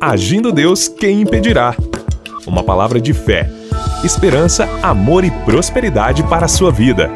Agindo Deus, quem impedirá? Uma palavra de fé, esperança, amor e prosperidade para a sua vida.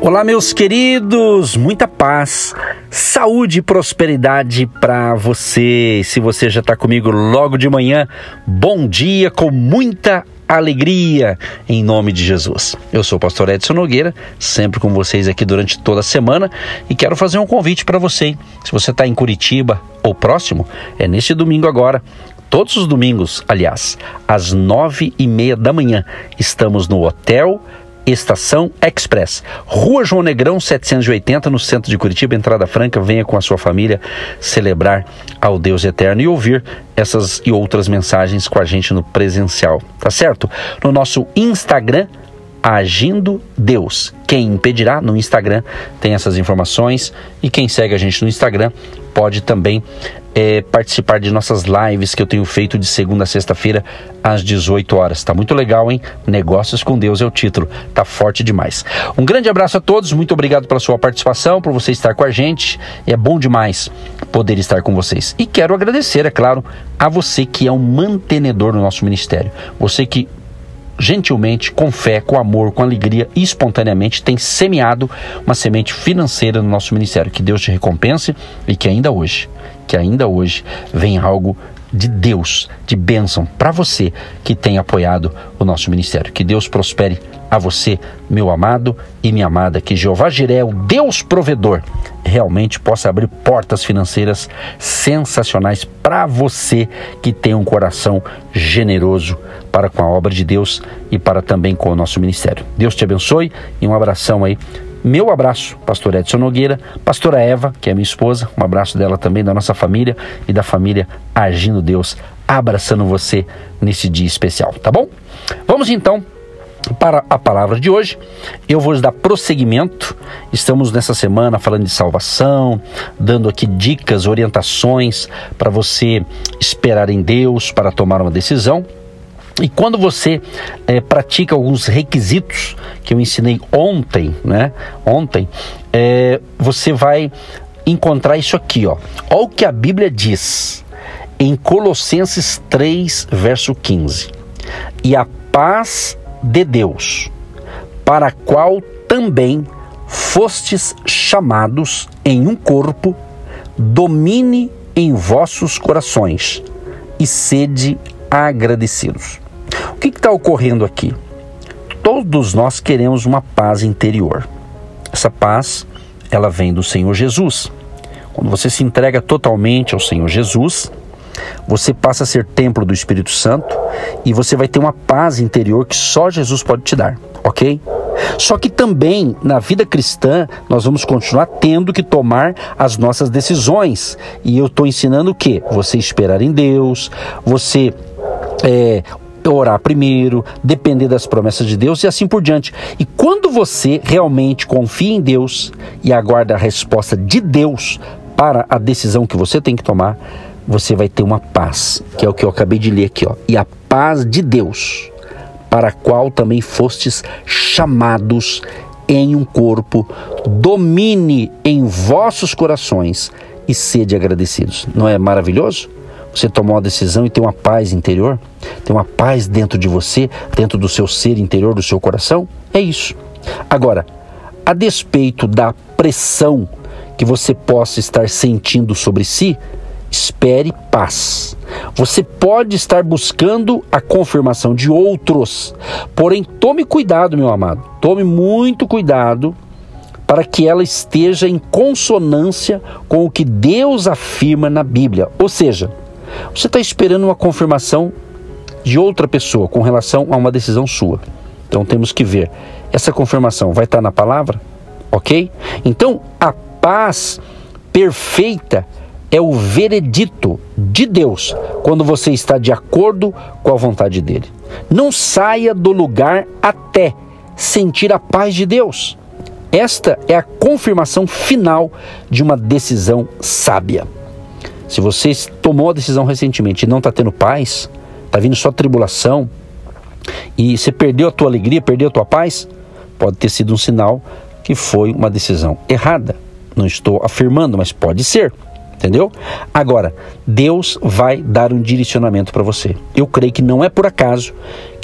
Olá, meus queridos, muita paz, saúde e prosperidade para você. Se você já está comigo logo de manhã, bom dia com muita alegria em nome de Jesus. Eu sou o pastor Edson Nogueira, sempre com vocês aqui durante toda a semana e quero fazer um convite para você. Se você está em Curitiba ou próximo, é neste domingo agora. Todos os domingos, aliás, às nove e meia da manhã, estamos no Hotel Estação Express, Rua João Negrão 780, no centro de Curitiba, entrada franca. Venha com a sua família celebrar ao Deus eterno e ouvir essas e outras mensagens com a gente no presencial, tá certo? No nosso Instagram, Agindo Deus. Quem impedirá? No Instagram tem essas informações e quem segue a gente no Instagram pode também é, participar de nossas lives que eu tenho feito de segunda a sexta-feira às 18 horas. Tá muito legal, hein? Negócios com Deus é o título. Tá forte demais. Um grande abraço a todos, muito obrigado pela sua participação, por você estar com a gente. É bom demais poder estar com vocês. E quero agradecer, é claro, a você que é um mantenedor do nosso ministério. Você que gentilmente, com fé, com amor, com alegria e espontaneamente tem semeado uma semente financeira no nosso ministério. Que Deus te recompense e que ainda hoje, que ainda hoje venha algo de Deus, de bênção para você que tem apoiado o nosso ministério. Que Deus prospere a você, meu amado e minha amada, que Jeová Jiré, o Deus provedor, realmente possa abrir portas financeiras sensacionais para você que tem um coração generoso para com a obra de Deus e para também com o nosso ministério. Deus te abençoe e um abração aí meu abraço, pastor Edson Nogueira, pastora Eva, que é minha esposa, um abraço dela também, da nossa família e da família Agindo Deus, abraçando você nesse dia especial, tá bom? Vamos então para a palavra de hoje. Eu vou dar prosseguimento. Estamos nessa semana falando de salvação, dando aqui dicas, orientações para você esperar em Deus para tomar uma decisão. E quando você é, pratica alguns requisitos que eu ensinei ontem, né? Ontem, é, você vai encontrar isso aqui, ó. Olha o que a Bíblia diz em Colossenses 3, verso 15. E a paz de Deus, para a qual também fostes chamados em um corpo, domine em vossos corações e sede agradecidos. O que está ocorrendo aqui? Todos nós queremos uma paz interior. Essa paz, ela vem do Senhor Jesus. Quando você se entrega totalmente ao Senhor Jesus, você passa a ser templo do Espírito Santo e você vai ter uma paz interior que só Jesus pode te dar, ok? Só que também na vida cristã nós vamos continuar tendo que tomar as nossas decisões. E eu estou ensinando o que? Você esperar em Deus, você é, orar primeiro, depender das promessas de Deus e assim por diante. E quando você realmente confia em Deus e aguarda a resposta de Deus para a decisão que você tem que tomar, você vai ter uma paz, que é o que eu acabei de ler aqui, ó. E a paz de Deus, para a qual também fostes chamados em um corpo, domine em vossos corações e sede agradecidos. Não é maravilhoso? Você tomou uma decisão e tem uma paz interior? Tem uma paz dentro de você, dentro do seu ser interior, do seu coração? É isso. Agora, a despeito da pressão que você possa estar sentindo sobre si, espere paz. Você pode estar buscando a confirmação de outros, porém tome cuidado, meu amado. Tome muito cuidado para que ela esteja em consonância com o que Deus afirma na Bíblia. Ou seja, você está esperando uma confirmação de outra pessoa com relação a uma decisão sua. Então temos que ver. Essa confirmação vai estar na palavra? Ok? Então a paz perfeita é o veredito de Deus quando você está de acordo com a vontade dele. Não saia do lugar até sentir a paz de Deus. Esta é a confirmação final de uma decisão sábia. Se você tomou a decisão recentemente e não está tendo paz, está vindo só tribulação, e você perdeu a tua alegria, perdeu a tua paz, pode ter sido um sinal que foi uma decisão errada. Não estou afirmando, mas pode ser. Entendeu? Agora, Deus vai dar um direcionamento para você. Eu creio que não é por acaso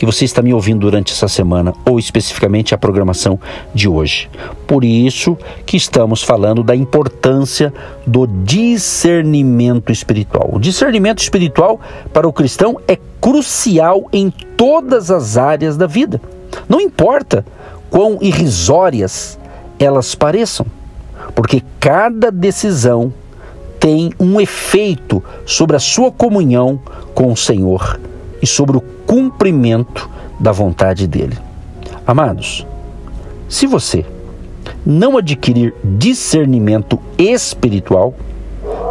que você está me ouvindo durante essa semana ou especificamente a programação de hoje. Por isso que estamos falando da importância do discernimento espiritual. O discernimento espiritual para o cristão é crucial em todas as áreas da vida. Não importa quão irrisórias elas pareçam, porque cada decisão tem um efeito sobre a sua comunhão com o Senhor e sobre o cumprimento da vontade dele. Amados, se você não adquirir discernimento espiritual,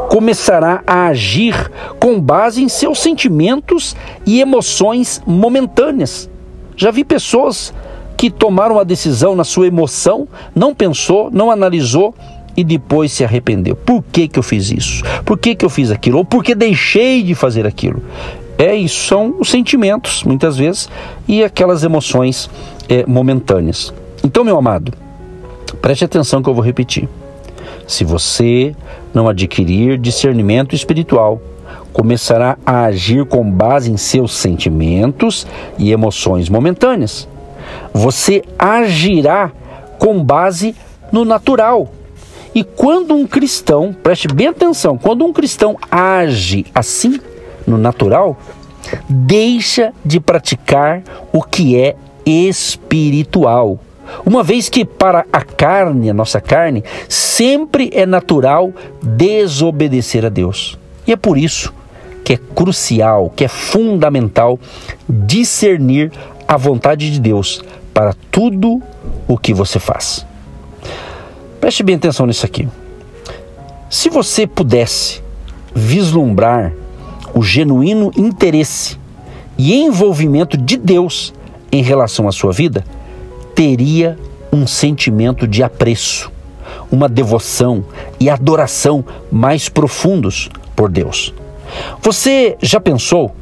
começará a agir com base em seus sentimentos e emoções momentâneas. Já vi pessoas que tomaram a decisão na sua emoção, não pensou, não analisou e depois se arrependeu. Por que, que eu fiz isso? Por que, que eu fiz aquilo? Ou por que deixei de fazer aquilo? É, isso são os sentimentos, muitas vezes, e aquelas emoções é, momentâneas. Então, meu amado, preste atenção que eu vou repetir. Se você não adquirir discernimento espiritual, começará a agir com base em seus sentimentos e emoções momentâneas. Você agirá com base no natural, e quando um cristão, preste bem atenção, quando um cristão age assim, no natural, deixa de praticar o que é espiritual. Uma vez que para a carne, a nossa carne, sempre é natural desobedecer a Deus. E é por isso que é crucial, que é fundamental discernir a vontade de Deus para tudo o que você faz. Preste bem atenção nisso aqui. Se você pudesse vislumbrar o genuíno interesse e envolvimento de Deus em relação à sua vida, teria um sentimento de apreço, uma devoção e adoração mais profundos por Deus. Você já pensou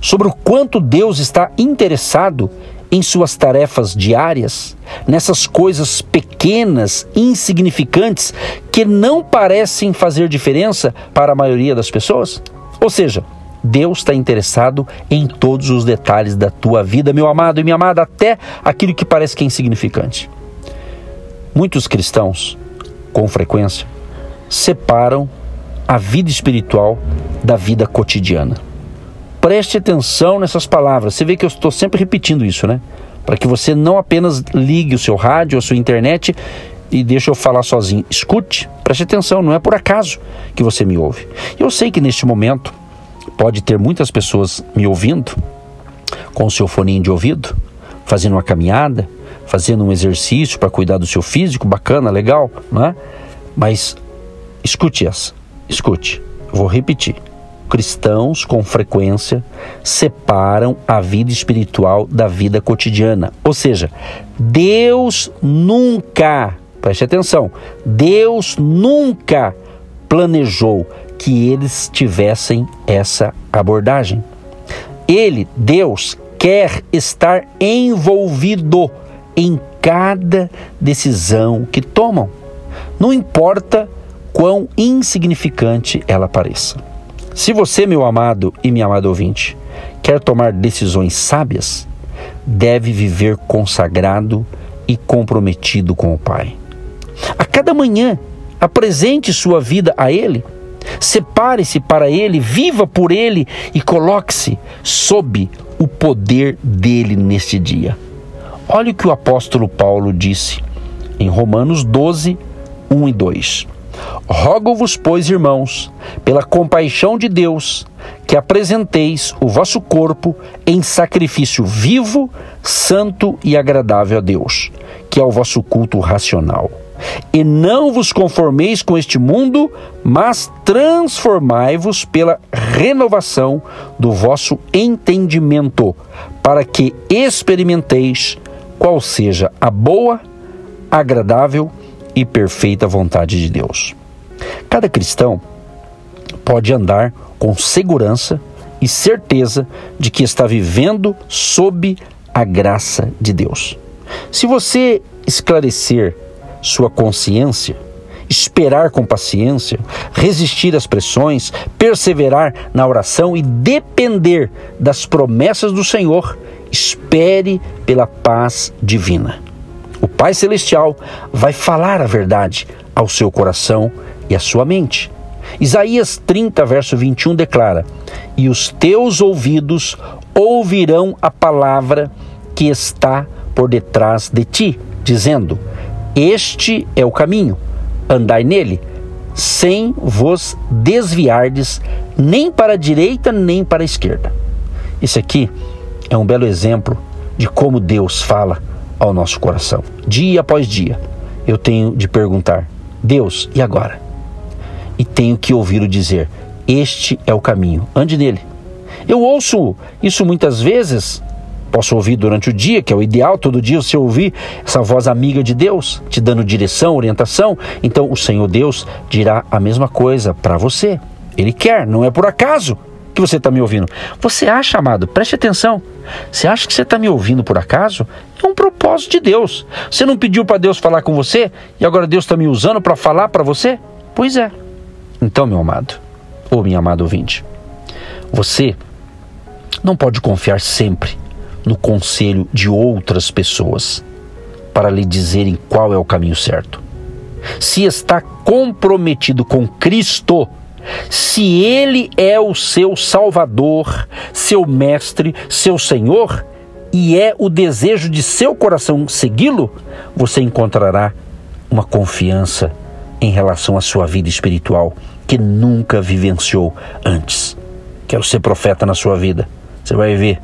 sobre o quanto Deus está interessado em suas tarefas diárias, nessas coisas pequenas, insignificantes, que não parecem fazer diferença para a maioria das pessoas? Ou seja, Deus está interessado em todos os detalhes da tua vida, meu amado e minha amada, até aquilo que parece que é insignificante. Muitos cristãos, com frequência, separam a vida espiritual da vida cotidiana. Preste atenção nessas palavras. Você vê que eu estou sempre repetindo isso, né? Para que você não apenas ligue o seu rádio, a sua internet e deixe eu falar sozinho. Escute, preste atenção, não é por acaso que você me ouve. Eu sei que neste momento pode ter muitas pessoas me ouvindo com o seu foninho de ouvido, fazendo uma caminhada, fazendo um exercício para cuidar do seu físico, bacana, legal, não é? Mas escute essa, escute, vou repetir cristãos, com frequência, separam a vida espiritual da vida cotidiana. Ou seja, Deus nunca, preste atenção, Deus nunca planejou que eles tivessem essa abordagem. Ele, Deus, quer estar envolvido em cada decisão que tomam. Não importa quão insignificante ela pareça. Se você, meu amado e minha amada ouvinte, quer tomar decisões sábias, deve viver consagrado e comprometido com o Pai. A cada manhã, apresente sua vida a Ele, separe-se para Ele, viva por Ele e coloque-se sob o poder dele neste dia. Olha o que o apóstolo Paulo disse em Romanos 12, 1 e 2. Rogo-vos, pois, irmãos, pela compaixão de Deus, que apresenteis o vosso corpo em sacrifício vivo, santo e agradável a Deus, que é o vosso culto racional. E não vos conformeis com este mundo, mas transformai-vos pela renovação do vosso entendimento, para que experimenteis qual seja a boa, agradável e perfeita vontade de Deus. Cada cristão pode andar com segurança e certeza de que está vivendo sob a graça de Deus. Se você esclarecer sua consciência esperar com paciência, resistir às pressões, perseverar na oração e depender das promessas do Senhor, espere pela paz divina. O Pai Celestial vai falar a verdade ao seu coração e à sua mente. Isaías 30, verso 21 declara: E os teus ouvidos ouvirão a palavra que está por detrás de ti, dizendo: Este é o caminho, andai nele, sem vos desviardes nem para a direita nem para a esquerda. Isso aqui é um belo exemplo de como Deus fala ao nosso coração. Dia após dia, eu tenho de perguntar: Deus, e agora? E tenho que ouvi-lo dizer: Este é o caminho, ande nele. Eu ouço isso muitas vezes, posso ouvir durante o dia, que é o ideal, todo dia você ouvir essa voz amiga de Deus, te dando direção, orientação. Então o Senhor Deus dirá a mesma coisa para você. Ele quer, não é por acaso que você está me ouvindo. Você acha, amado, preste atenção. Você acha que você está me ouvindo por acaso? É um propósito de Deus. Você não pediu para Deus falar com você e agora Deus está me usando para falar para você? Pois é. Então, meu amado, ou minha amada ouvinte, você não pode confiar sempre no conselho de outras pessoas para lhe dizerem qual é o caminho certo. Se está comprometido com Cristo, se Ele é o seu Salvador, seu Mestre, seu Senhor, e é o desejo de seu coração segui-lo, você encontrará uma confiança em relação à sua vida espiritual que nunca vivenciou antes. Quero ser profeta na sua vida. Você vai ver.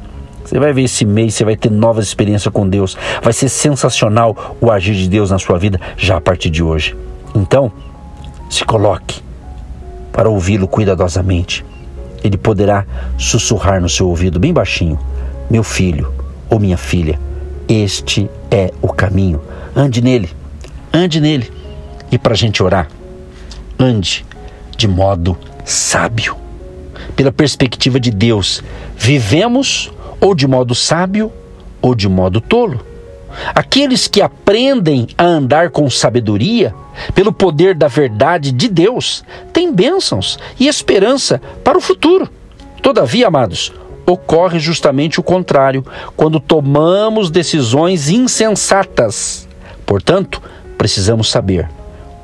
Você vai ver esse mês, você vai ter novas experiências com Deus. Vai ser sensacional o agir de Deus na sua vida já a partir de hoje. Então, se coloque para ouvi-lo cuidadosamente. Ele poderá sussurrar no seu ouvido bem baixinho: Meu filho ou minha filha, este é o caminho. Ande nele, ande nele. E para a gente orar, ande de modo sábio. Pela perspectiva de Deus, vivemos ou de modo sábio ou de modo tolo. Aqueles que aprendem a andar com sabedoria, pelo poder da verdade de Deus, têm bênçãos e esperança para o futuro. Todavia, amados, ocorre justamente o contrário quando tomamos decisões insensatas. Portanto, precisamos saber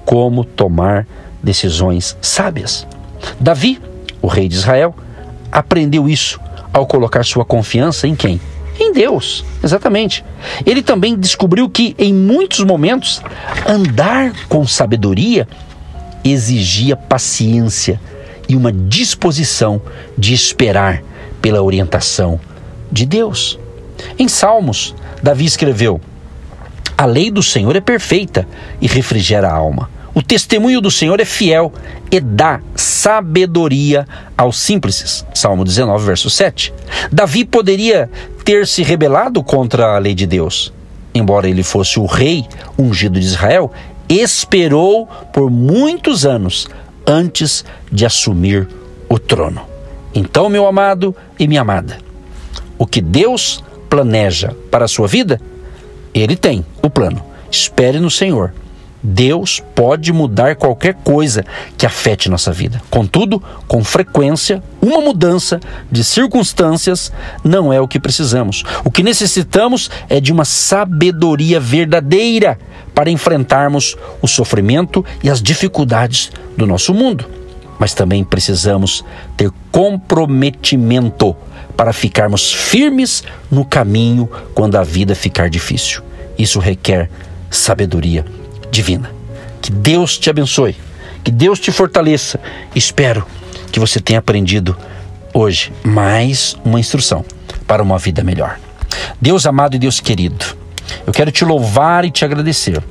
como tomar decisões sábias. Davi, o rei de Israel, aprendeu isso ao colocar sua confiança em quem? Em Deus, exatamente. Ele também descobriu que, em muitos momentos, andar com sabedoria exigia paciência e uma disposição de esperar pela orientação de Deus. Em Salmos, Davi escreveu: A lei do Senhor é perfeita e refrigera a alma. O testemunho do Senhor é fiel e dá sabedoria aos simples. Salmo 19, verso 7. Davi poderia ter se rebelado contra a lei de Deus. Embora ele fosse o rei ungido de Israel, esperou por muitos anos antes de assumir o trono. Então, meu amado e minha amada, o que Deus planeja para a sua vida, ele tem o plano. Espere no Senhor Deus pode mudar qualquer coisa que afete nossa vida. Contudo, com frequência, uma mudança de circunstâncias não é o que precisamos. O que necessitamos é de uma sabedoria verdadeira para enfrentarmos o sofrimento e as dificuldades do nosso mundo. Mas também precisamos ter comprometimento para ficarmos firmes no caminho quando a vida ficar difícil. Isso requer sabedoria divina. Que Deus te abençoe, que Deus te fortaleça. Espero que você tenha aprendido hoje mais uma instrução para uma vida melhor. Deus amado e Deus querido, eu quero te louvar e te agradecer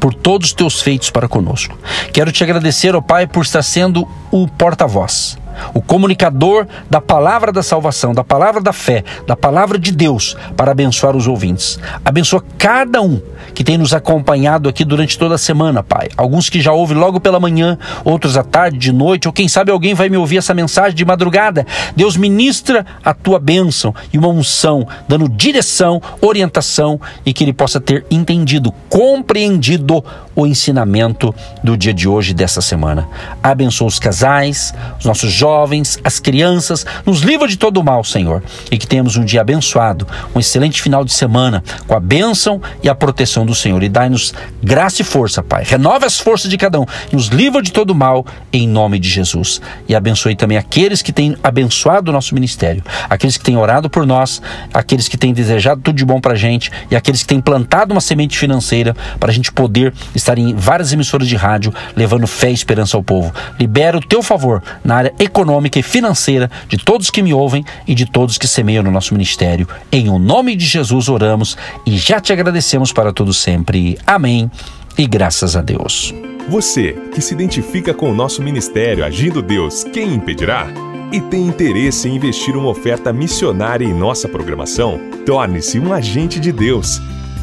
por todos os teus feitos para conosco. Quero te agradecer, ó Pai, por estar sendo o porta-voz o comunicador da palavra da salvação, da palavra da fé, da palavra de Deus, para abençoar os ouvintes. Abençoa cada um que tem nos acompanhado aqui durante toda a semana, Pai. Alguns que já ouvem logo pela manhã, outros à tarde, de noite, ou quem sabe alguém vai me ouvir essa mensagem de madrugada. Deus ministra a tua bênção e uma unção, dando direção, orientação e que ele possa ter entendido, compreendido o ensinamento do dia de hoje, dessa semana. Abençoa os casais, os nossos jovens, as crianças, nos livra de todo o mal, Senhor. E que tenhamos um dia abençoado, um excelente final de semana, com a bênção e a proteção do Senhor. E dai-nos graça e força, Pai. Renove as forças de cada um, nos livra de todo o mal, em nome de Jesus. E abençoe também aqueles que têm abençoado o nosso ministério, aqueles que têm orado por nós, aqueles que têm desejado tudo de bom para a gente e aqueles que têm plantado uma semente financeira para a gente poder estar em várias emissoras de rádio levando fé e esperança ao povo. Libera o teu favor na área econômica e financeira de todos que me ouvem e de todos que semeiam no nosso ministério. Em o nome de Jesus oramos e já te agradecemos para tudo sempre. Amém. E graças a Deus. Você que se identifica com o nosso ministério Agindo Deus, quem impedirá? E tem interesse em investir uma oferta missionária em nossa programação? Torne-se um agente de Deus